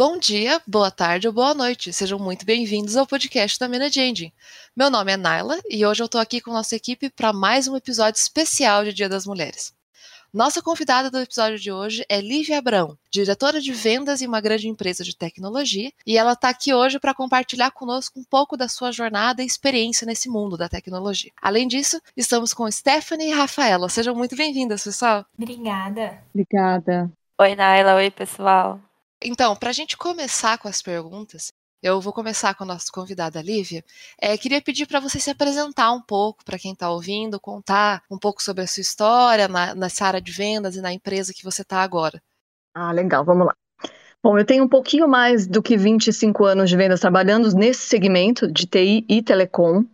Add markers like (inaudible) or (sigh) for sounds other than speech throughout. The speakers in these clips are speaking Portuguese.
Bom dia, boa tarde ou boa noite. Sejam muito bem-vindos ao podcast da Manage Engine. Meu nome é Naila e hoje eu estou aqui com nossa equipe para mais um episódio especial de Dia das Mulheres. Nossa convidada do episódio de hoje é Lívia Abrão, diretora de vendas em uma grande empresa de tecnologia, e ela está aqui hoje para compartilhar conosco um pouco da sua jornada e experiência nesse mundo da tecnologia. Além disso, estamos com Stephanie e Rafaela. Sejam muito bem-vindas, pessoal. Obrigada. Obrigada. Oi, Naila. Oi, pessoal. Então, para a gente começar com as perguntas, eu vou começar com a nossa convidada Lívia. É, queria pedir para você se apresentar um pouco para quem está ouvindo, contar um pouco sobre a sua história na, nessa área de vendas e na empresa que você está agora. Ah, legal, vamos lá. Bom, eu tenho um pouquinho mais do que 25 anos de vendas trabalhando nesse segmento de TI e telecom.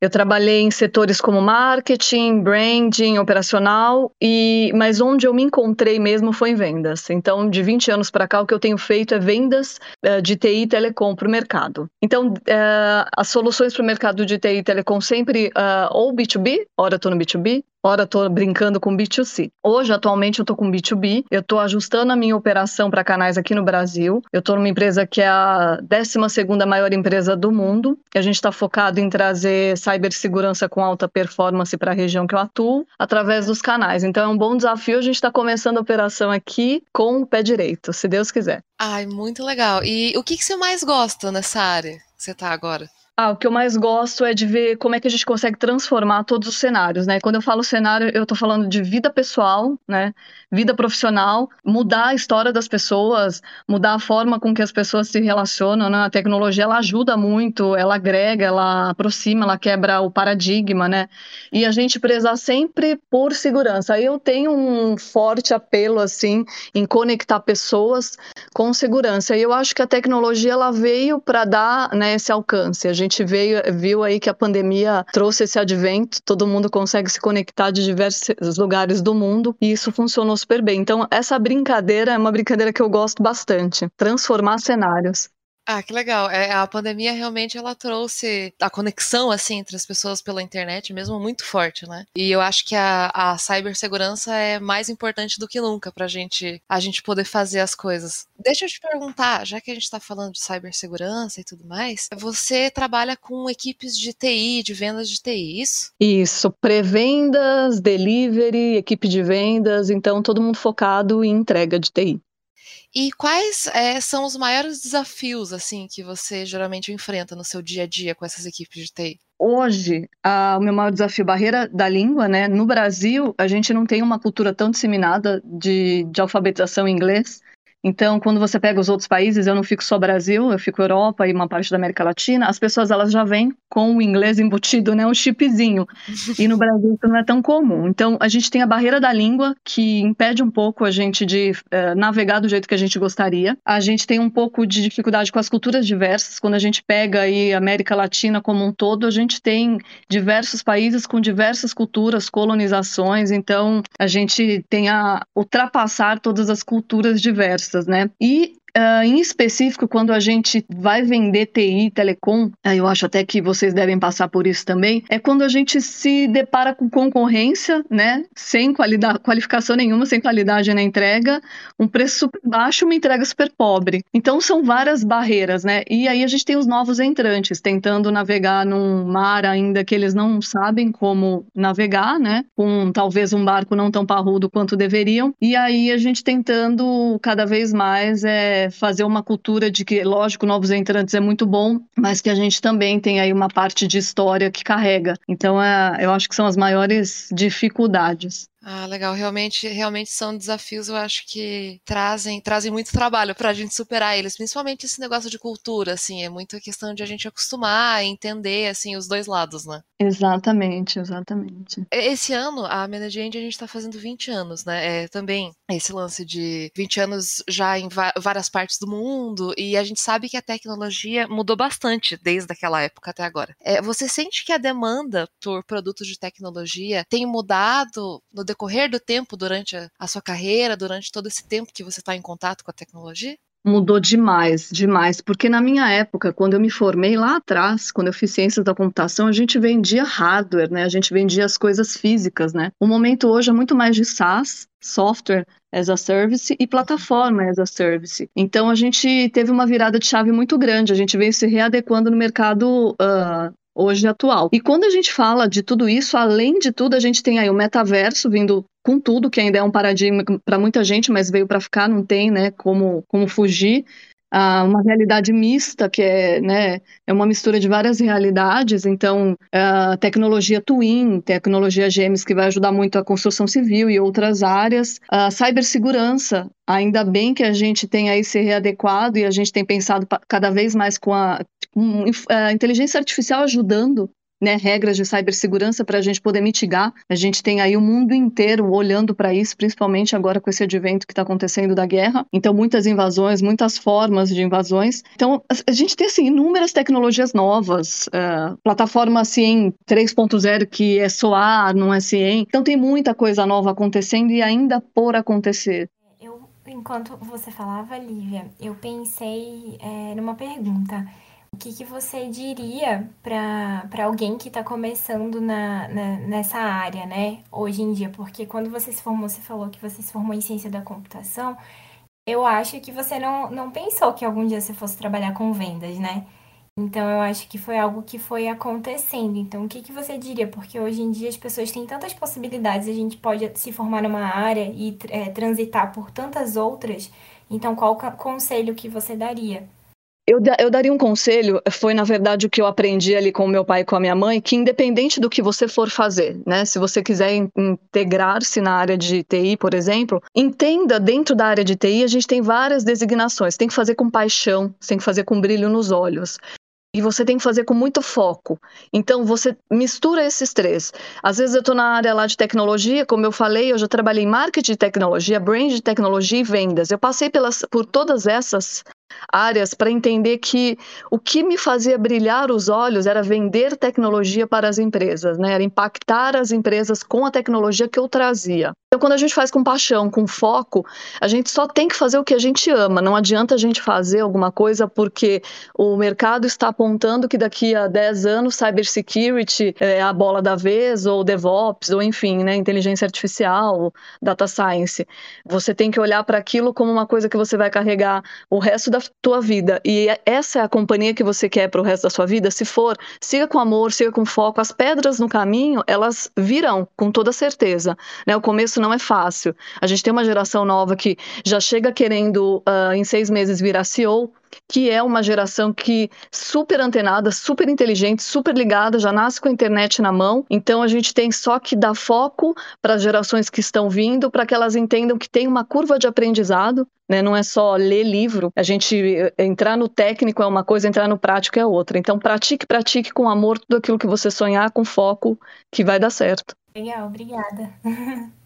Eu trabalhei em setores como marketing, branding, operacional, e mas onde eu me encontrei mesmo foi em vendas. Então, de 20 anos para cá, o que eu tenho feito é vendas uh, de TI e telecom para o mercado. Então, uh, as soluções para o mercado de TI e telecom sempre uh, ou B2B, ora estou no B2B, Ora, estou brincando com B2C. Hoje, atualmente, eu estou com B2B. Eu estou ajustando a minha operação para canais aqui no Brasil. Eu estou numa empresa que é a 12 maior empresa do mundo. A gente está focado em trazer cibersegurança com alta performance para a região que eu atuo, através dos canais. Então, é um bom desafio. A gente está começando a operação aqui com o pé direito, se Deus quiser. Ai, muito legal. E o que, que você mais gosta nessa área que você está agora? Ah, o que eu mais gosto é de ver como é que a gente consegue transformar todos os cenários, né? Quando eu falo cenário, eu tô falando de vida pessoal, né? Vida profissional, mudar a história das pessoas, mudar a forma com que as pessoas se relacionam, né? A tecnologia, ela ajuda muito, ela agrega, ela aproxima, ela quebra o paradigma, né? E a gente prezar sempre por segurança. Eu tenho um forte apelo, assim, em conectar pessoas com segurança. E eu acho que a tecnologia, ela veio para dar, né, esse alcance. A gente gente veio, viu aí que a pandemia trouxe esse advento, todo mundo consegue se conectar de diversos lugares do mundo e isso funcionou super bem. Então, essa brincadeira é uma brincadeira que eu gosto bastante, transformar cenários. Ah, que legal. É, a pandemia realmente ela trouxe a conexão assim entre as pessoas pela internet mesmo muito forte, né? E eu acho que a, a cibersegurança é mais importante do que nunca pra gente a gente poder fazer as coisas. Deixa eu te perguntar, já que a gente está falando de cibersegurança e tudo mais, você trabalha com equipes de TI, de vendas de TI, isso? Isso, pré-vendas, delivery, equipe de vendas, então todo mundo focado em entrega de TI. E quais é, são os maiores desafios assim que você geralmente enfrenta no seu dia a dia com essas equipes de TI? Hoje, a, o meu maior desafio, barreira da língua, né? No Brasil, a gente não tem uma cultura tão disseminada de, de alfabetização em inglês. Então, quando você pega os outros países, eu não fico só Brasil, eu fico Europa e uma parte da América Latina, as pessoas elas já vêm com o inglês embutido, né, um chipzinho. E no Brasil isso não é tão comum. Então, a gente tem a barreira da língua que impede um pouco a gente de uh, navegar do jeito que a gente gostaria. A gente tem um pouco de dificuldade com as culturas diversas. Quando a gente pega aí a América Latina como um todo, a gente tem diversos países com diversas culturas, colonizações. Então, a gente tem a ultrapassar todas as culturas diversas né? E Uh, em específico, quando a gente vai vender TI, telecom, uh, eu acho até que vocês devem passar por isso também, é quando a gente se depara com concorrência, né, sem qualificação nenhuma, sem qualidade na entrega, um preço super baixo, uma entrega super pobre. Então são várias barreiras, né? E aí a gente tem os novos entrantes tentando navegar num mar ainda que eles não sabem como navegar, né? Com talvez um barco não tão parrudo quanto deveriam. E aí a gente tentando cada vez mais é fazer uma cultura de que, lógico, novos entrantes é muito bom, mas que a gente também tem aí uma parte de história que carrega. Então, é, eu acho que são as maiores dificuldades. Ah, legal. Realmente, realmente são desafios, eu acho que trazem, trazem muito trabalho para a gente superar eles, principalmente esse negócio de cultura, assim, é muito questão de a gente acostumar, entender, assim, os dois lados, né? Exatamente, exatamente. Esse ano, a Manage End, a gente está fazendo 20 anos, né? É, também esse lance de 20 anos já em várias partes do mundo, e a gente sabe que a tecnologia mudou bastante desde aquela época até agora. É, você sente que a demanda por produtos de tecnologia tem mudado no decorrer do tempo durante a, sua carreira, durante todo esse tempo que você está em contato com a tecnologia? Mudou demais, demais, porque na minha época, quando eu me formei lá atrás, quando eu fiz ciências da computação, a gente vendia hardware, né? A gente vendia as coisas físicas, né? O momento hoje é muito mais de SaaS, software as a service e plataforma as a service. Então a gente teve uma virada de chave muito grande, a gente veio se readequando no mercado uh, hoje atual. E quando a gente fala de tudo isso, além de tudo, a gente tem aí o metaverso vindo com tudo, que ainda é um paradigma para muita gente, mas veio para ficar, não tem, né, como, como fugir. Ah, uma realidade mista, que é, né, é uma mistura de várias realidades, então, a tecnologia Twin, tecnologia Gêmeos, que vai ajudar muito a construção civil e outras áreas, a cibersegurança, ainda bem que a gente tem aí se readequado e a gente tem pensado cada vez mais com a, com a inteligência artificial ajudando né, regras de cibersegurança para a gente poder mitigar. A gente tem aí o mundo inteiro olhando para isso, principalmente agora com esse advento que está acontecendo da guerra. Então, muitas invasões, muitas formas de invasões. Então, a gente tem assim, inúmeras tecnologias novas, uh, plataforma CIEM 3.0 que é SOAR, não é CIEM. Então, tem muita coisa nova acontecendo e ainda por acontecer. Eu, enquanto você falava, Lívia, eu pensei é, numa pergunta que, que você diria para alguém que está começando na, na, nessa área, né, hoje em dia? Porque quando você se formou, você falou que você se formou em ciência da computação, eu acho que você não, não pensou que algum dia você fosse trabalhar com vendas, né? Então, eu acho que foi algo que foi acontecendo. Então, o que, que você diria? Porque hoje em dia as pessoas têm tantas possibilidades, a gente pode se formar numa área e é, transitar por tantas outras. Então, qual conselho que você daria? Eu, eu daria um conselho, foi na verdade o que eu aprendi ali com meu pai e com a minha mãe, que independente do que você for fazer, né, se você quiser integrar-se na área de TI, por exemplo, entenda dentro da área de TI a gente tem várias designações, tem que fazer com paixão, tem que fazer com brilho nos olhos. E você tem que fazer com muito foco. Então, você mistura esses três. Às vezes eu estou na área lá de tecnologia, como eu falei, eu já trabalhei em marketing de tecnologia, brand de tecnologia e vendas. Eu passei pelas, por todas essas áreas para entender que o que me fazia brilhar os olhos era vender tecnologia para as empresas, né? Era impactar as empresas com a tecnologia que eu trazia. Então, quando a gente faz com paixão, com foco, a gente só tem que fazer o que a gente ama. Não adianta a gente fazer alguma coisa porque o mercado está apontando que daqui a 10 anos cybersecurity é a bola da vez, ou DevOps, ou enfim, né, inteligência artificial, data science. Você tem que olhar para aquilo como uma coisa que você vai carregar o resto da tua vida. E essa é a companhia que você quer para o resto da sua vida. Se for, siga com amor, siga com foco. As pedras no caminho, elas virão, com toda certeza. Né? O começo não é fácil. A gente tem uma geração nova que já chega querendo, uh, em seis meses, virar CEO, que é uma geração que super antenada, super inteligente, super ligada, já nasce com a internet na mão. Então a gente tem só que dar foco para as gerações que estão vindo, para que elas entendam que tem uma curva de aprendizado, né? Não é só ler livro. A gente eh, entrar no técnico é uma coisa, entrar no prático é outra. Então pratique, pratique com amor tudo aquilo que você sonhar, com foco, que vai dar certo. Legal, obrigada. (laughs)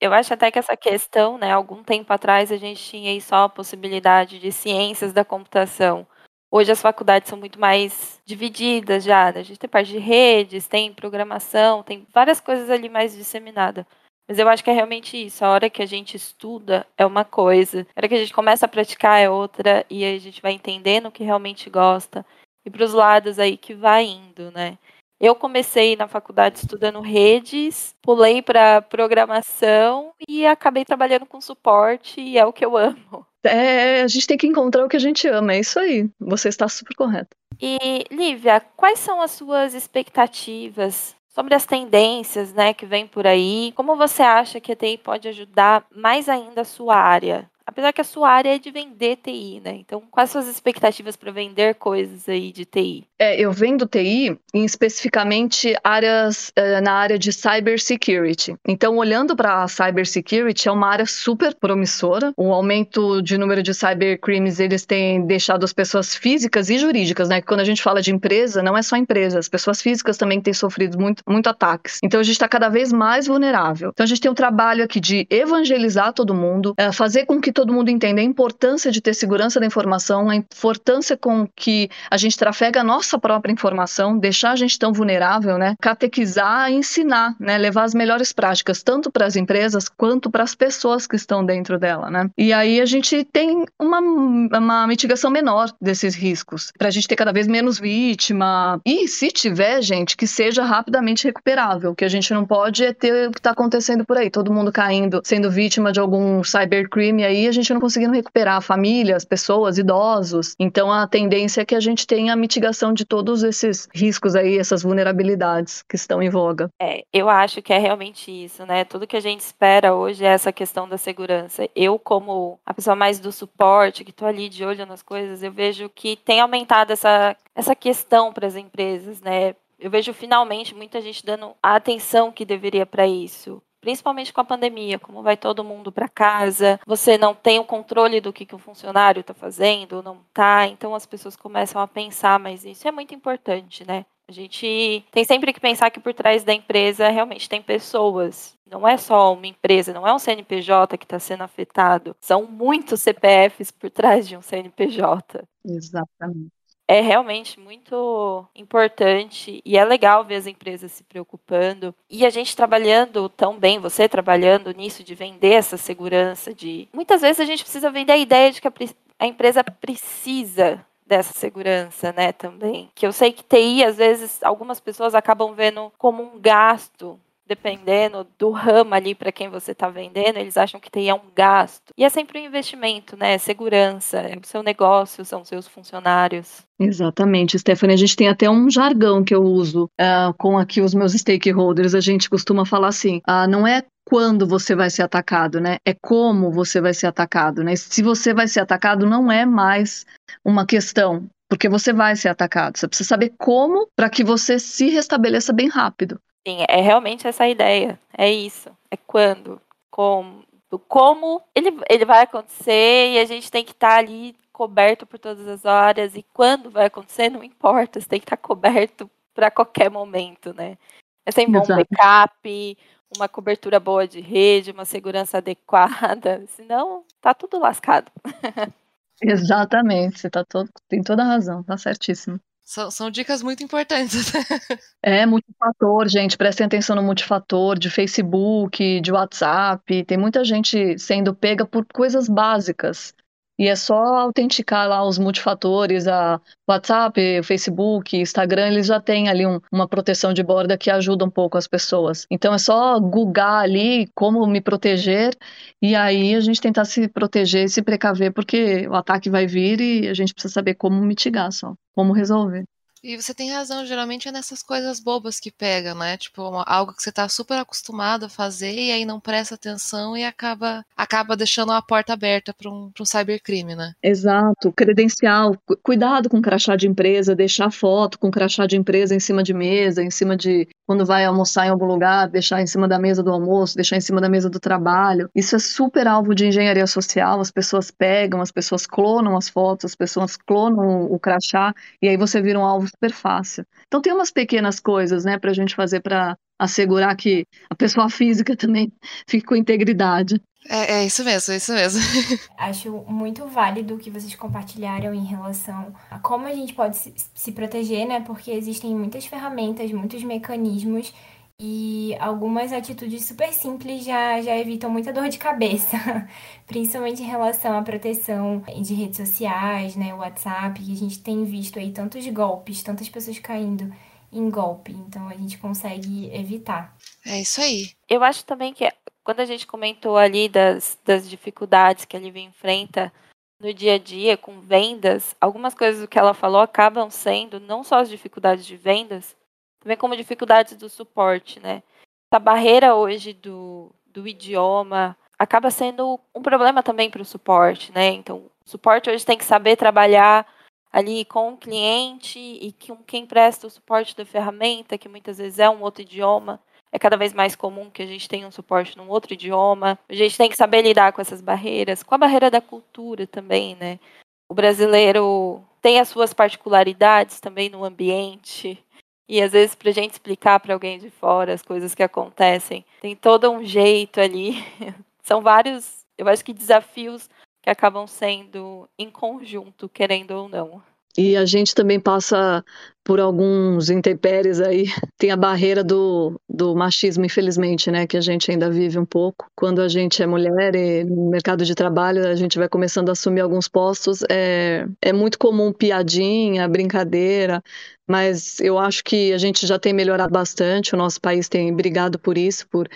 Eu acho até que essa questão, né, algum tempo atrás a gente tinha aí só a possibilidade de ciências da computação. Hoje as faculdades são muito mais divididas já, né? a gente tem parte de redes, tem programação, tem várias coisas ali mais disseminadas. Mas eu acho que é realmente isso. A hora que a gente estuda é uma coisa, a hora que a gente começa a praticar é outra, e a gente vai entendendo o que realmente gosta. E para os lados aí que vai indo, né? Eu comecei na faculdade estudando redes, pulei para programação e acabei trabalhando com suporte e é o que eu amo. É, a gente tem que encontrar o que a gente ama, é isso aí. Você está super correto. E Lívia, quais são as suas expectativas sobre as tendências, né, que vem por aí? Como você acha que a TI pode ajudar mais ainda a sua área? Apesar que a sua área é de vender TI, né? Então, quais suas expectativas para vender coisas aí de TI? É, eu vendo TI em especificamente áreas uh, na área de cybersecurity. Então, olhando para a cybersecurity, é uma área super promissora. O aumento de número de cybercrimes, eles têm deixado as pessoas físicas e jurídicas, né? Quando a gente fala de empresa, não é só empresa, as pessoas físicas também têm sofrido muito, muito ataques. Então, a gente está cada vez mais vulnerável. Então, a gente tem um trabalho aqui de evangelizar todo mundo, uh, fazer com que todo todo mundo entender a importância de ter segurança da informação, a importância com que a gente trafega a nossa própria informação, deixar a gente tão vulnerável, né? Catequizar, ensinar, né? Levar as melhores práticas, tanto para as empresas quanto para as pessoas que estão dentro dela, né? E aí a gente tem uma, uma mitigação menor desses riscos, para a gente ter cada vez menos vítima. E se tiver, gente, que seja rapidamente recuperável, que a gente não pode é ter o que está acontecendo por aí, todo mundo caindo, sendo vítima de algum cybercrime aí, gente não conseguindo recuperar famílias, pessoas, idosos. Então a tendência é que a gente tenha a mitigação de todos esses riscos aí, essas vulnerabilidades que estão em voga. É, eu acho que é realmente isso, né? Tudo que a gente espera hoje é essa questão da segurança. Eu, como a pessoa mais do suporte, que estou ali de olho nas coisas, eu vejo que tem aumentado essa, essa questão para as empresas, né? Eu vejo finalmente muita gente dando a atenção que deveria para isso principalmente com a pandemia, como vai todo mundo para casa, você não tem o controle do que, que o funcionário está fazendo, não está, então as pessoas começam a pensar, mas isso é muito importante, né? A gente tem sempre que pensar que por trás da empresa realmente tem pessoas. Não é só uma empresa, não é um CNPJ que está sendo afetado. São muitos CPFs por trás de um CNPJ. Exatamente é realmente muito importante e é legal ver as empresas se preocupando e a gente trabalhando tão bem, você trabalhando nisso de vender essa segurança de muitas vezes a gente precisa vender a ideia de que a, a empresa precisa dessa segurança, né, também. Que eu sei que TI às vezes algumas pessoas acabam vendo como um gasto dependendo do ramo ali para quem você está vendendo, eles acham que tem um gasto. E é sempre um investimento, né? Segurança, é o seu negócio, são seus funcionários. Exatamente, Stephanie. A gente tem até um jargão que eu uso uh, com aqui os meus stakeholders. A gente costuma falar assim: uh, não é quando você vai ser atacado, né? É como você vai ser atacado, né? Se você vai ser atacado, não é mais uma questão, porque você vai ser atacado. Você precisa saber como para que você se restabeleça bem rápido. Sim, é realmente essa a ideia. É isso. É quando, como, como ele, ele vai acontecer e a gente tem que estar tá ali coberto por todas as horas. E quando vai acontecer, não importa, você tem que estar tá coberto para qualquer momento, né? É sempre bom um backup, uma cobertura boa de rede, uma segurança adequada, (laughs) senão tá tudo lascado. (laughs) Exatamente, você tá todo, tem toda a razão, tá certíssimo. São, são dicas muito importantes. (laughs) é, multifator, gente. Prestem atenção no multifator de Facebook, de WhatsApp. Tem muita gente sendo pega por coisas básicas. E é só autenticar lá os multifatores, a WhatsApp, Facebook, Instagram, eles já têm ali um, uma proteção de borda que ajuda um pouco as pessoas. Então é só googar ali como me proteger e aí a gente tentar se proteger e se precaver, porque o ataque vai vir e a gente precisa saber como mitigar só, como resolver. E você tem razão, geralmente é nessas coisas bobas que pega, né? Tipo, algo que você tá super acostumado a fazer e aí não presta atenção e acaba, acaba deixando a porta aberta para um, um cybercrime, né? Exato. Credencial. Cuidado com crachá de empresa, deixar foto com crachá de empresa em cima de mesa, em cima de. Quando vai almoçar em algum lugar, deixar em cima da mesa do almoço, deixar em cima da mesa do trabalho. Isso é super alvo de engenharia social. As pessoas pegam, as pessoas clonam as fotos, as pessoas clonam o crachá e aí você vira um alvo super fácil. Então tem umas pequenas coisas, né, para a gente fazer para assegurar que a pessoa (laughs) física também fique com integridade. É, é, isso mesmo, é isso mesmo. (laughs) Acho muito válido o que vocês compartilharam em relação a como a gente pode se, se proteger, né? Porque existem muitas ferramentas, muitos mecanismos e algumas atitudes super simples já, já evitam muita dor de cabeça, (laughs) principalmente em relação à proteção de redes sociais, né, WhatsApp, que a gente tem visto aí tantos golpes, tantas pessoas caindo em golpe, então a gente consegue evitar. É isso aí. Eu acho também que quando a gente comentou ali das, das dificuldades que a Lívia enfrenta no dia a dia com vendas, algumas coisas que ela falou acabam sendo não só as dificuldades de vendas, também como dificuldades do suporte, né? Essa barreira hoje do, do idioma acaba sendo um problema também para o suporte, né? Então, o suporte hoje tem que saber trabalhar ali com o cliente e com quem presta o suporte da ferramenta, que muitas vezes é um outro idioma. É cada vez mais comum que a gente tenha um suporte num outro idioma. A gente tem que saber lidar com essas barreiras, com a barreira da cultura também, né? O brasileiro tem as suas particularidades também no ambiente. E às vezes para a gente explicar para alguém de fora as coisas que acontecem, tem todo um jeito ali. (laughs) São vários, eu acho que desafios que acabam sendo em conjunto, querendo ou não. E a gente também passa por alguns intempéries aí. (laughs) Tem a barreira do, do machismo, infelizmente, né? Que a gente ainda vive um pouco. Quando a gente é mulher e no mercado de trabalho a gente vai começando a assumir alguns postos, é, é muito comum piadinha, brincadeira, mas eu acho que a gente já tem melhorado bastante, o nosso país tem brigado por isso, por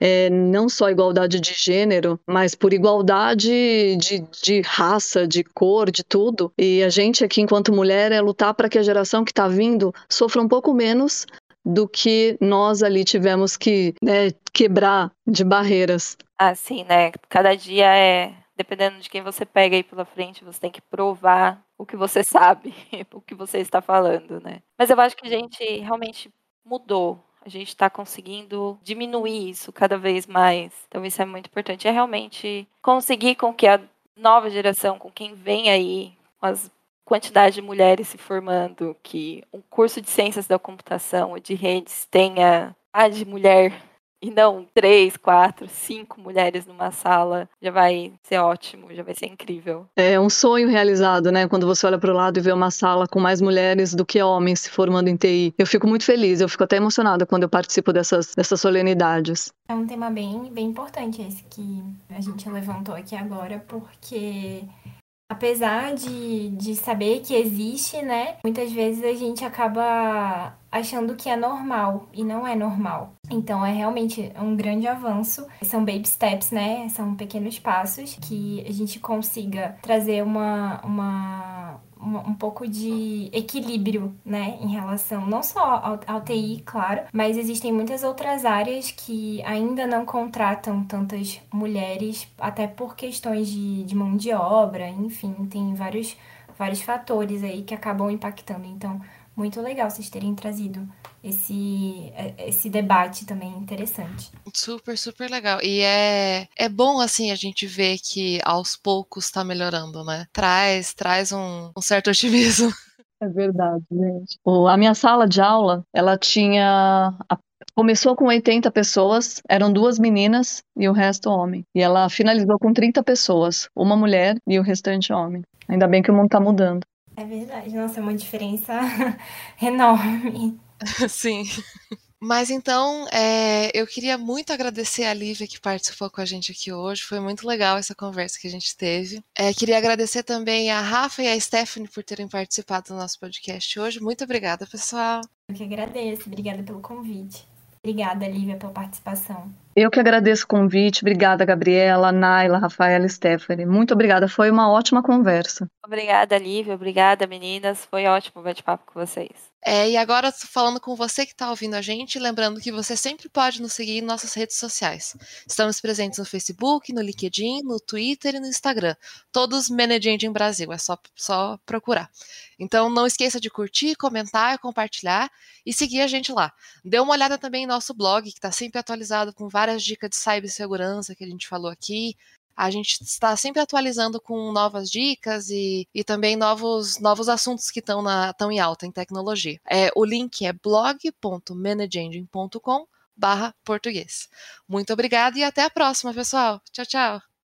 é, não só igualdade de gênero, mas por igualdade de, de raça, de cor, de tudo. E a gente aqui, enquanto mulher, é lutar para que a geração que está vindo sofra um pouco menos do que nós ali tivemos que né, quebrar de barreiras. Assim, né? Cada dia é dependendo de quem você pega aí pela frente, você tem que provar o que você (laughs) sabe, o que você está falando, né? Mas eu acho que a gente realmente mudou. A gente está conseguindo diminuir isso cada vez mais. Então isso é muito importante. É realmente conseguir com que a nova geração, com quem vem aí, com as quantidade de mulheres se formando, que um curso de ciências da computação ou de redes tenha a de mulher e não três, quatro, cinco mulheres numa sala, já vai ser ótimo, já vai ser incrível. É um sonho realizado, né? Quando você olha para o lado e vê uma sala com mais mulheres do que homens se formando em TI. Eu fico muito feliz, eu fico até emocionada quando eu participo dessas, dessas solenidades. É um tema bem, bem importante esse que a gente levantou aqui agora, porque apesar de, de saber que existe, né? Muitas vezes a gente acaba achando que é normal e não é normal. Então é realmente um grande avanço. São baby steps, né? São pequenos passos que a gente consiga trazer uma, uma um pouco de equilíbrio, né, em relação não só ao, ao, TI, claro, mas existem muitas outras áreas que ainda não contratam tantas mulheres, até por questões de, de mão de obra, enfim, tem vários, vários fatores aí que acabam impactando. Então, muito legal vocês terem trazido esse, é, esse debate também interessante. Super, super legal. E é, é bom, assim, a gente ver que aos poucos está melhorando, né? Traz, traz um, um certo otimismo. (laughs) É verdade, gente. a minha sala de aula, ela tinha Começou com 80 pessoas, eram duas meninas e o resto homem. E ela finalizou com 30 pessoas, uma mulher e o restante homem. Ainda bem que o mundo está mudando. É verdade, nossa, é uma diferença (laughs) enorme. (laughs) Sim. Mas então, é, eu queria muito agradecer a Lívia que participou com a gente aqui hoje. Foi muito legal essa conversa que a gente teve. É, queria agradecer também a Rafa e a Stephanie por terem participado do nosso podcast hoje. Muito obrigada, pessoal. Eu que agradeço. Obrigada pelo convite. Obrigada, Lívia, pela participação. Eu que agradeço o convite. Obrigada, Gabriela, Naila, Rafaela e Stephanie. Muito obrigada. Foi uma ótima conversa. Obrigada, Lívia. Obrigada, meninas. Foi ótimo bate-papo com vocês. É, e agora falando com você que está ouvindo a gente, lembrando que você sempre pode nos seguir em nossas redes sociais. Estamos presentes no Facebook, no LinkedIn, no Twitter e no Instagram. Todos Managing Brasil, é só, só procurar. Então não esqueça de curtir, comentar, compartilhar e seguir a gente lá. Dê uma olhada também em nosso blog, que está sempre atualizado com várias dicas de cibersegurança que a gente falou aqui, a gente está sempre atualizando com novas dicas e, e também novos, novos assuntos que estão em alta em tecnologia. É, o link é blog.managengine.com barra português. Muito obrigada e até a próxima, pessoal. Tchau, tchau.